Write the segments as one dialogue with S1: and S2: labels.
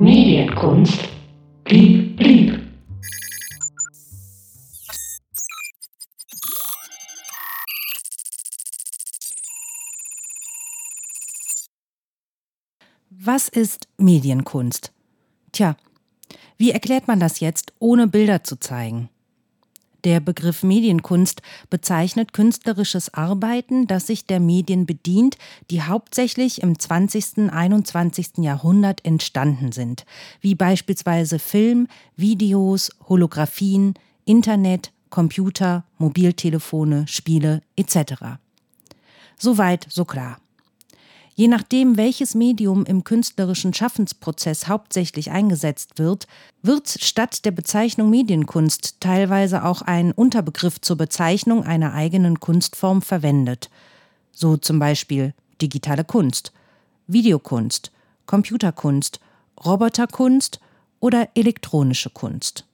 S1: Medienkunst. Blieb, blieb.
S2: Was ist Medienkunst? Tja, wie erklärt man das jetzt, ohne Bilder zu zeigen? Der Begriff Medienkunst bezeichnet künstlerisches Arbeiten, das sich der Medien bedient, die hauptsächlich im 20. 21. Jahrhundert entstanden sind, wie beispielsweise Film, Videos, Holographien, Internet, Computer, Mobiltelefone, Spiele etc. Soweit, so klar. Je nachdem, welches Medium im künstlerischen Schaffensprozess hauptsächlich eingesetzt wird, wird statt der Bezeichnung Medienkunst teilweise auch ein Unterbegriff zur Bezeichnung einer eigenen Kunstform verwendet. So zum Beispiel digitale Kunst, Videokunst, Computerkunst, Roboterkunst oder elektronische Kunst.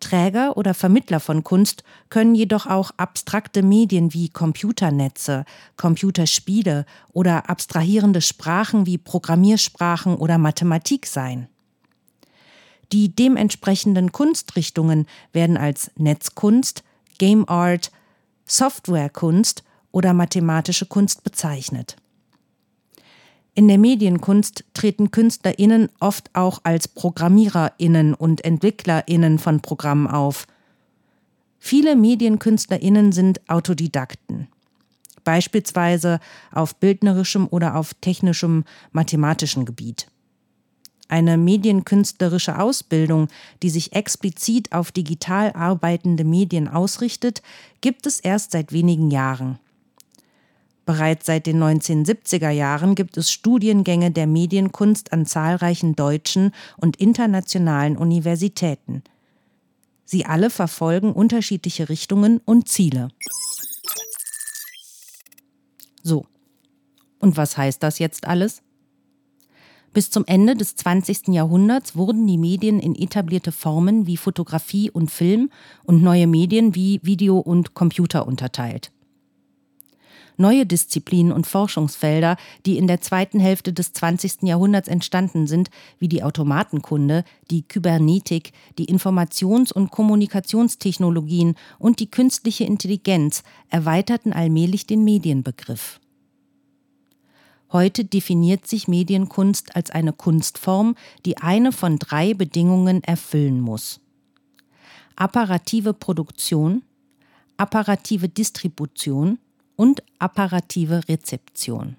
S2: Träger oder Vermittler von Kunst können jedoch auch abstrakte Medien wie Computernetze, Computerspiele oder abstrahierende Sprachen wie Programmiersprachen oder Mathematik sein. Die dementsprechenden Kunstrichtungen werden als Netzkunst, Game Art, Softwarekunst oder mathematische Kunst bezeichnet. In der Medienkunst treten KünstlerInnen oft auch als ProgrammiererInnen und EntwicklerInnen von Programmen auf. Viele MedienkünstlerInnen sind Autodidakten. Beispielsweise auf bildnerischem oder auf technischem, mathematischen Gebiet. Eine medienkünstlerische Ausbildung, die sich explizit auf digital arbeitende Medien ausrichtet, gibt es erst seit wenigen Jahren. Bereits seit den 1970er Jahren gibt es Studiengänge der Medienkunst an zahlreichen deutschen und internationalen Universitäten. Sie alle verfolgen unterschiedliche Richtungen und Ziele. So, und was heißt das jetzt alles? Bis zum Ende des 20. Jahrhunderts wurden die Medien in etablierte Formen wie Fotografie und Film und neue Medien wie Video und Computer unterteilt neue Disziplinen und Forschungsfelder, die in der zweiten Hälfte des 20. Jahrhunderts entstanden sind, wie die Automatenkunde, die Kybernetik, die Informations- und Kommunikationstechnologien und die künstliche Intelligenz, erweiterten allmählich den Medienbegriff. Heute definiert sich Medienkunst als eine Kunstform, die eine von drei Bedingungen erfüllen muss. Apparative Produktion, apparative Distribution und apparative Rezeption.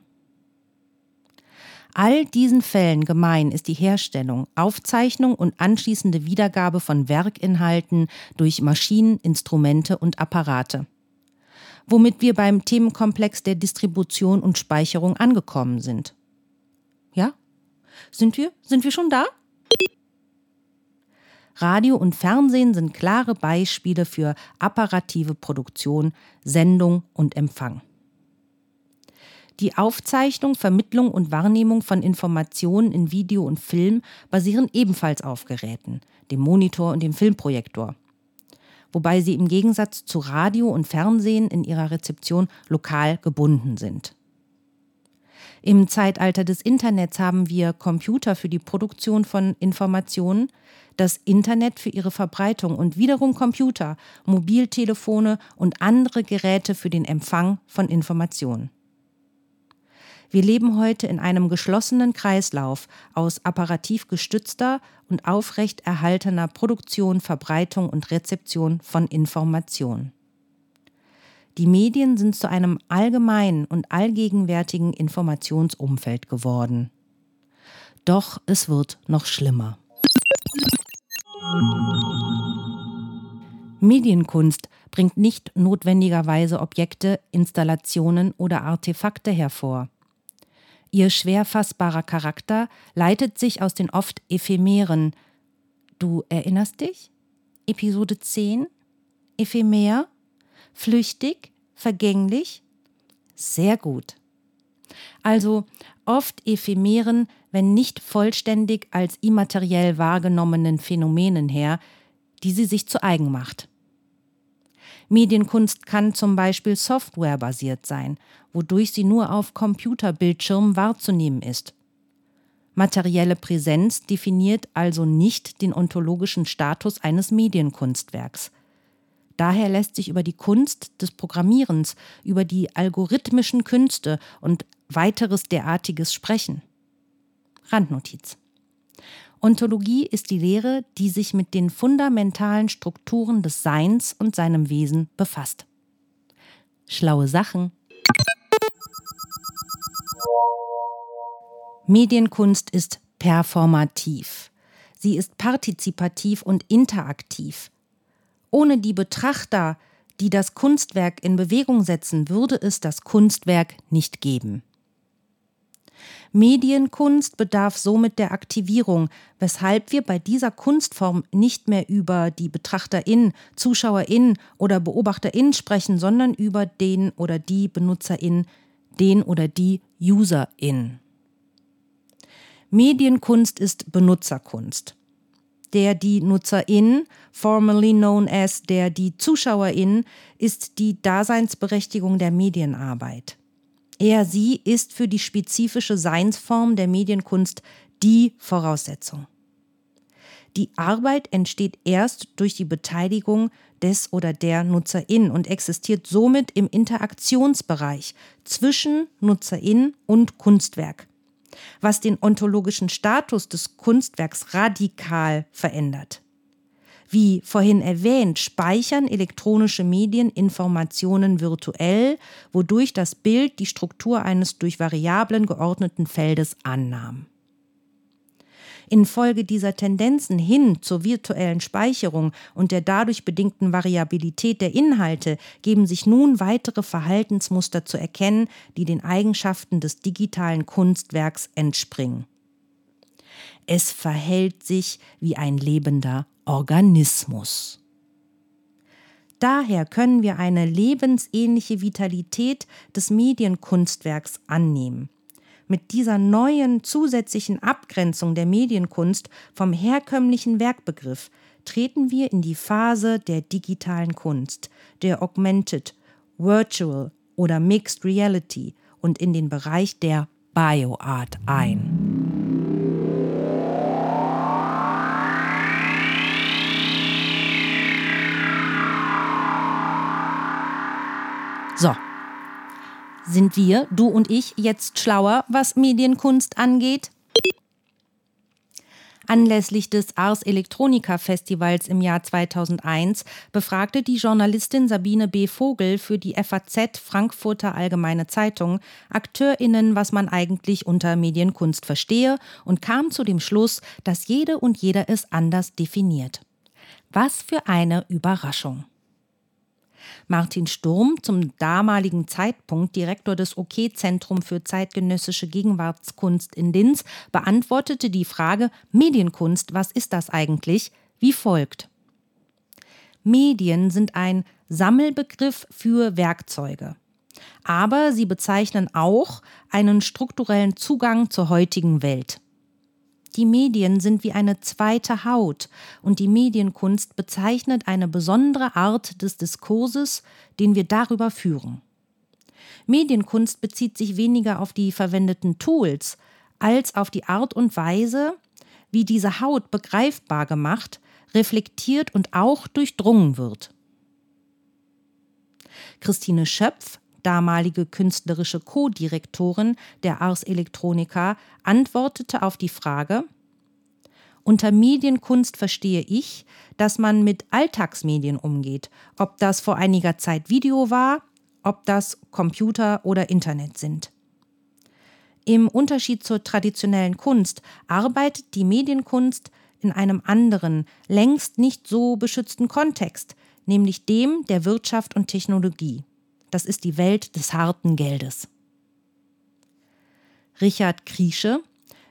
S2: All diesen Fällen gemein ist die Herstellung, Aufzeichnung und anschließende Wiedergabe von Werkinhalten durch Maschinen, Instrumente und Apparate. Womit wir beim Themenkomplex der Distribution und Speicherung angekommen sind. Ja? Sind wir? Sind wir schon da? Radio und Fernsehen sind klare Beispiele für apparative Produktion, Sendung und Empfang. Die Aufzeichnung, Vermittlung und Wahrnehmung von Informationen in Video und Film basieren ebenfalls auf Geräten, dem Monitor und dem Filmprojektor. Wobei sie im Gegensatz zu Radio und Fernsehen in ihrer Rezeption lokal gebunden sind. Im Zeitalter des Internets haben wir Computer für die Produktion von Informationen, das Internet für ihre Verbreitung und wiederum Computer, Mobiltelefone und andere Geräte für den Empfang von Informationen. Wir leben heute in einem geschlossenen Kreislauf aus apparativ gestützter und aufrecht erhaltener Produktion, Verbreitung und Rezeption von Informationen. Die Medien sind zu einem allgemeinen und allgegenwärtigen Informationsumfeld geworden. Doch es wird noch schlimmer. Medienkunst bringt nicht notwendigerweise Objekte, Installationen oder Artefakte hervor. Ihr schwer fassbarer Charakter leitet sich aus den oft ephemeren Du erinnerst dich? Episode 10? Ephemer? Flüchtig? Vergänglich? Sehr gut. Also oft ephemeren, wenn nicht vollständig als immateriell wahrgenommenen Phänomenen her, die sie sich zu eigen macht. Medienkunst kann zum Beispiel softwarebasiert sein, wodurch sie nur auf Computerbildschirmen wahrzunehmen ist. Materielle Präsenz definiert also nicht den ontologischen Status eines Medienkunstwerks. Daher lässt sich über die Kunst des Programmierens, über die algorithmischen Künste und weiteres derartiges sprechen. Randnotiz. Ontologie ist die Lehre, die sich mit den fundamentalen Strukturen des Seins und seinem Wesen befasst. Schlaue Sachen. Medienkunst ist performativ. Sie ist partizipativ und interaktiv. Ohne die Betrachter, die das Kunstwerk in Bewegung setzen, würde es das Kunstwerk nicht geben. Medienkunst bedarf somit der Aktivierung, weshalb wir bei dieser Kunstform nicht mehr über die Betrachterin, Zuschauerin oder Beobachterin sprechen, sondern über den oder die Benutzerin, den oder die Userin. Medienkunst ist Benutzerkunst. Der die Nutzerin, formerly known as der die Zuschauerin, ist die Daseinsberechtigung der Medienarbeit. Er sie ist für die spezifische Seinsform der Medienkunst die Voraussetzung. Die Arbeit entsteht erst durch die Beteiligung des oder der Nutzerin und existiert somit im Interaktionsbereich zwischen Nutzerin und Kunstwerk, was den ontologischen Status des Kunstwerks radikal verändert. Wie vorhin erwähnt, speichern elektronische Medien Informationen virtuell, wodurch das Bild die Struktur eines durch Variablen geordneten Feldes annahm. Infolge dieser Tendenzen hin zur virtuellen Speicherung und der dadurch bedingten Variabilität der Inhalte geben sich nun weitere Verhaltensmuster zu erkennen, die den Eigenschaften des digitalen Kunstwerks entspringen. Es verhält sich wie ein lebender Organismus. Daher können wir eine lebensähnliche Vitalität des Medienkunstwerks annehmen. Mit dieser neuen zusätzlichen Abgrenzung der Medienkunst vom herkömmlichen Werkbegriff treten wir in die Phase der digitalen Kunst, der Augmented, Virtual oder Mixed Reality und in den Bereich der Bioart ein. Sind wir, du und ich, jetzt schlauer, was Medienkunst angeht? Anlässlich des Ars Electronica Festivals im Jahr 2001 befragte die Journalistin Sabine B. Vogel für die FAZ Frankfurter Allgemeine Zeitung AkteurInnen, was man eigentlich unter Medienkunst verstehe und kam zu dem Schluss, dass jede und jeder es anders definiert. Was für eine Überraschung. Martin Sturm, zum damaligen Zeitpunkt Direktor des OK-Zentrum für zeitgenössische Gegenwartskunst in Linz, beantwortete die Frage Medienkunst, was ist das eigentlich? wie folgt. Medien sind ein Sammelbegriff für Werkzeuge. Aber sie bezeichnen auch einen strukturellen Zugang zur heutigen Welt. Die Medien sind wie eine zweite Haut und die Medienkunst bezeichnet eine besondere Art des Diskurses, den wir darüber führen. Medienkunst bezieht sich weniger auf die verwendeten Tools als auf die Art und Weise, wie diese Haut begreifbar gemacht, reflektiert und auch durchdrungen wird. Christine Schöpf damalige künstlerische Co-Direktorin der Ars Electronica, antwortete auf die Frage, unter Medienkunst verstehe ich, dass man mit Alltagsmedien umgeht, ob das vor einiger Zeit Video war, ob das Computer oder Internet sind. Im Unterschied zur traditionellen Kunst arbeitet die Medienkunst in einem anderen, längst nicht so beschützten Kontext, nämlich dem der Wirtschaft und Technologie. Das ist die Welt des harten Geldes. Richard Kriesche,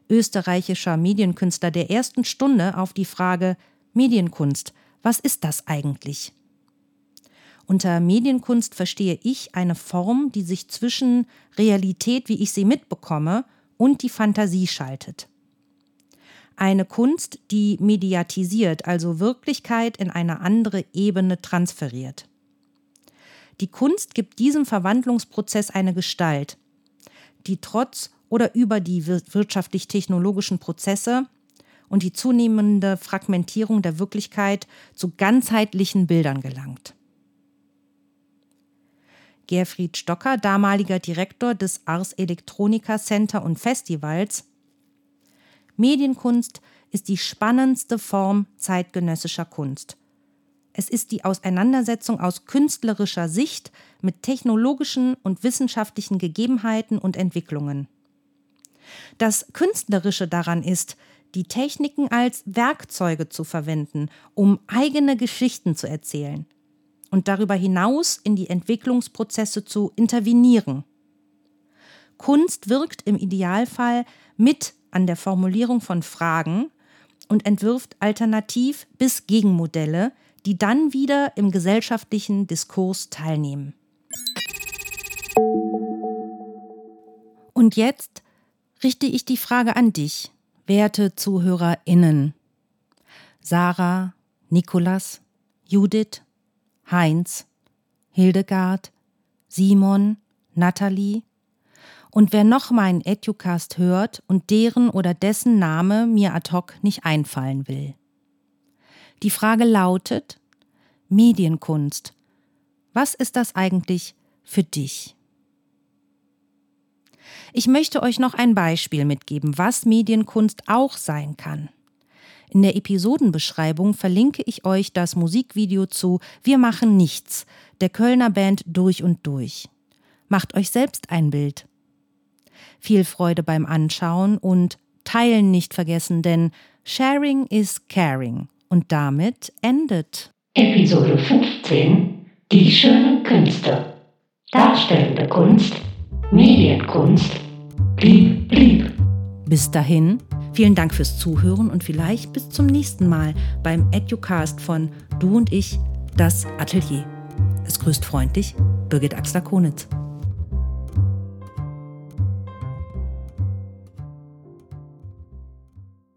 S2: österreichischer Medienkünstler der ersten Stunde, auf die Frage Medienkunst, was ist das eigentlich? Unter Medienkunst verstehe ich eine Form, die sich zwischen Realität, wie ich sie mitbekomme, und die Fantasie schaltet. Eine Kunst, die mediatisiert, also Wirklichkeit in eine andere Ebene transferiert. Die Kunst gibt diesem Verwandlungsprozess eine Gestalt, die trotz oder über die wirtschaftlich-technologischen Prozesse und die zunehmende Fragmentierung der Wirklichkeit zu ganzheitlichen Bildern gelangt. Gerfried Stocker, damaliger Direktor des Ars Electronica Center und Festivals. Medienkunst ist die spannendste Form zeitgenössischer Kunst. Es ist die Auseinandersetzung aus künstlerischer Sicht mit technologischen und wissenschaftlichen Gegebenheiten und Entwicklungen. Das Künstlerische daran ist, die Techniken als Werkzeuge zu verwenden, um eigene Geschichten zu erzählen und darüber hinaus in die Entwicklungsprozesse zu intervenieren. Kunst wirkt im Idealfall mit an der Formulierung von Fragen und entwirft Alternativ- bis Gegenmodelle, die dann wieder im gesellschaftlichen Diskurs teilnehmen. Und jetzt richte ich die Frage an dich, werte ZuhörerInnen. Sarah, Nikolas, Judith, Heinz, Hildegard, Simon, Natalie und wer noch meinen Educast hört und deren oder dessen Name mir ad hoc nicht einfallen will. Die Frage lautet Medienkunst. Was ist das eigentlich für dich? Ich möchte euch noch ein Beispiel mitgeben, was Medienkunst auch sein kann. In der Episodenbeschreibung verlinke ich euch das Musikvideo zu Wir machen nichts der Kölner Band durch und durch. Macht euch selbst ein Bild. Viel Freude beim Anschauen und Teilen nicht vergessen, denn Sharing is Caring. Und damit endet
S1: Episode 15 Die schönen Künste. Darstellende Kunst, Medienkunst, blieb, blieb.
S2: Bis dahin Vielen Dank fürs Zuhören und vielleicht bis zum nächsten Mal beim Educast von Du und ich, das Atelier. Es grüßt freundlich Birgit Axler-Konitz.